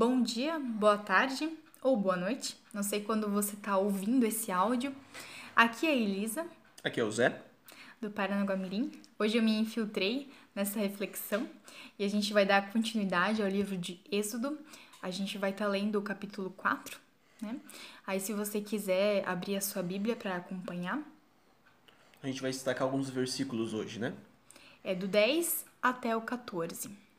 Bom dia, boa tarde ou boa noite. Não sei quando você está ouvindo esse áudio. Aqui é a Elisa. Aqui é o Zé. Do Paranaguamirim. Hoje eu me infiltrei nessa reflexão e a gente vai dar continuidade ao livro de Êxodo. A gente vai estar tá lendo o capítulo 4, né? Aí se você quiser abrir a sua Bíblia para acompanhar. A gente vai destacar alguns versículos hoje, né? É do 10 até o 14.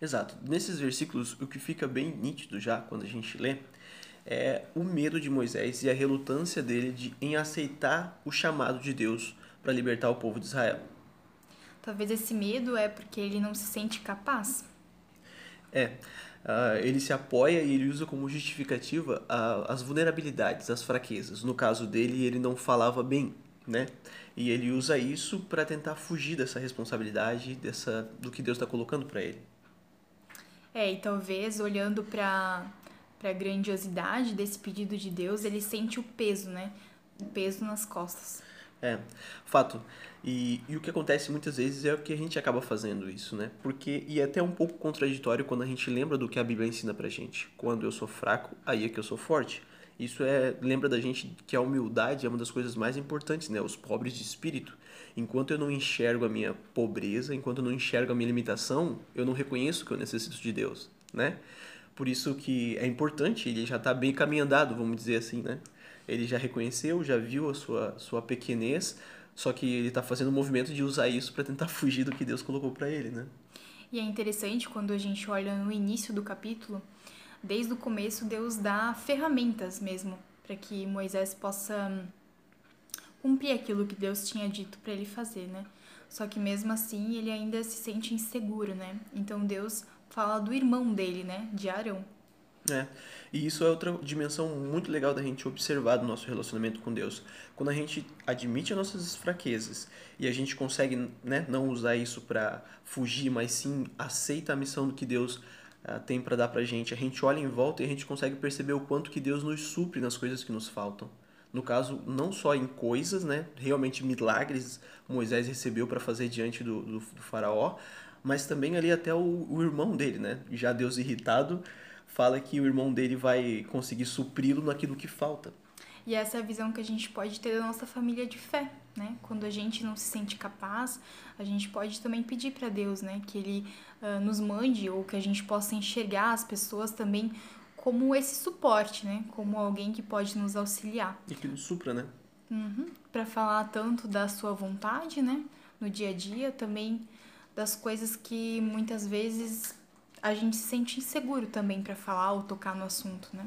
Exato. Nesses versículos, o que fica bem nítido já quando a gente lê é o medo de Moisés e a relutância dele de, em aceitar o chamado de Deus para libertar o povo de Israel. Talvez esse medo é porque ele não se sente capaz. É. Uh, ele se apoia e ele usa como justificativa uh, as vulnerabilidades, as fraquezas. No caso dele, ele não falava bem, né? E ele usa isso para tentar fugir dessa responsabilidade, dessa do que Deus está colocando para ele. É, e talvez olhando para a grandiosidade desse pedido de Deus, ele sente o peso, né? O peso nas costas. É, fato. E, e o que acontece muitas vezes é o que a gente acaba fazendo isso, né? Porque, e é até um pouco contraditório quando a gente lembra do que a Bíblia ensina pra gente. Quando eu sou fraco, aí é que eu sou forte. Isso é lembra da gente que a humildade é uma das coisas mais importantes, né? Os pobres de espírito. Enquanto eu não enxergo a minha pobreza, enquanto eu não enxergo a minha limitação, eu não reconheço que eu necessito de Deus, né? Por isso que é importante, ele já está bem caminhando, vamos dizer assim, né? Ele já reconheceu, já viu a sua, sua pequenez, só que ele está fazendo o um movimento de usar isso para tentar fugir do que Deus colocou para ele, né? E é interessante quando a gente olha no início do capítulo, desde o começo Deus dá ferramentas mesmo para que Moisés possa cumprir aquilo que Deus tinha dito para ele fazer, né? Só que mesmo assim ele ainda se sente inseguro, né? Então Deus fala do irmão dele, né? De Arão. É. E isso é outra dimensão muito legal da gente observar do nosso relacionamento com Deus. Quando a gente admite as nossas fraquezas e a gente consegue né, não usar isso para fugir, mas sim aceita a missão do que Deus uh, tem para dar pra gente. A gente olha em volta e a gente consegue perceber o quanto que Deus nos supre nas coisas que nos faltam. No caso, não só em coisas, né? Realmente milagres Moisés recebeu para fazer diante do, do, do, faraó, mas também ali até o, o irmão dele, né? Já Deus irritado fala que o irmão dele vai conseguir supri-lo naquilo que falta. E essa é a visão que a gente pode ter da nossa família de fé, né? Quando a gente não se sente capaz, a gente pode também pedir para Deus, né? Que Ele uh, nos mande ou que a gente possa enxergar as pessoas também como esse suporte, né? Como alguém que pode nos auxiliar. E que nos supra, né? Uhum. Para falar tanto da sua vontade, né? No dia a dia, também das coisas que muitas vezes a gente se sente inseguro também para falar ou tocar no assunto, né?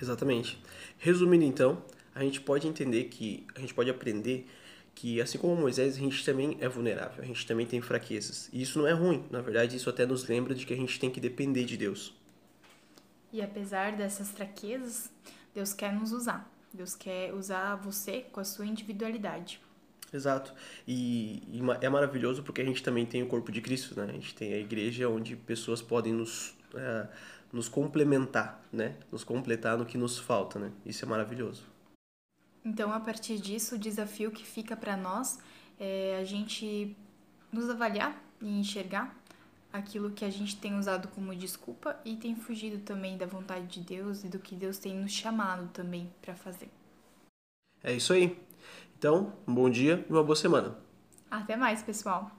Exatamente. Resumindo então, a gente pode entender que a gente pode aprender que assim como Moisés, a gente também é vulnerável, a gente também tem fraquezas. E isso não é ruim, na verdade, isso até nos lembra de que a gente tem que depender de Deus. E apesar dessas fraquezas, Deus quer nos usar. Deus quer usar você com a sua individualidade. Exato. E, e, é maravilhoso porque a gente também tem o corpo de Cristo, né? A gente tem a igreja onde pessoas podem nos, é, nos complementar, né? Nos completar no que nos falta, né? Isso é maravilhoso. Então, a partir disso, o desafio que fica para nós é a gente nos avaliar e enxergar aquilo que a gente tem usado como desculpa e tem fugido também da vontade de Deus e do que Deus tem nos chamado também para fazer. É isso aí. Então, um bom dia e uma boa semana. Até mais, pessoal.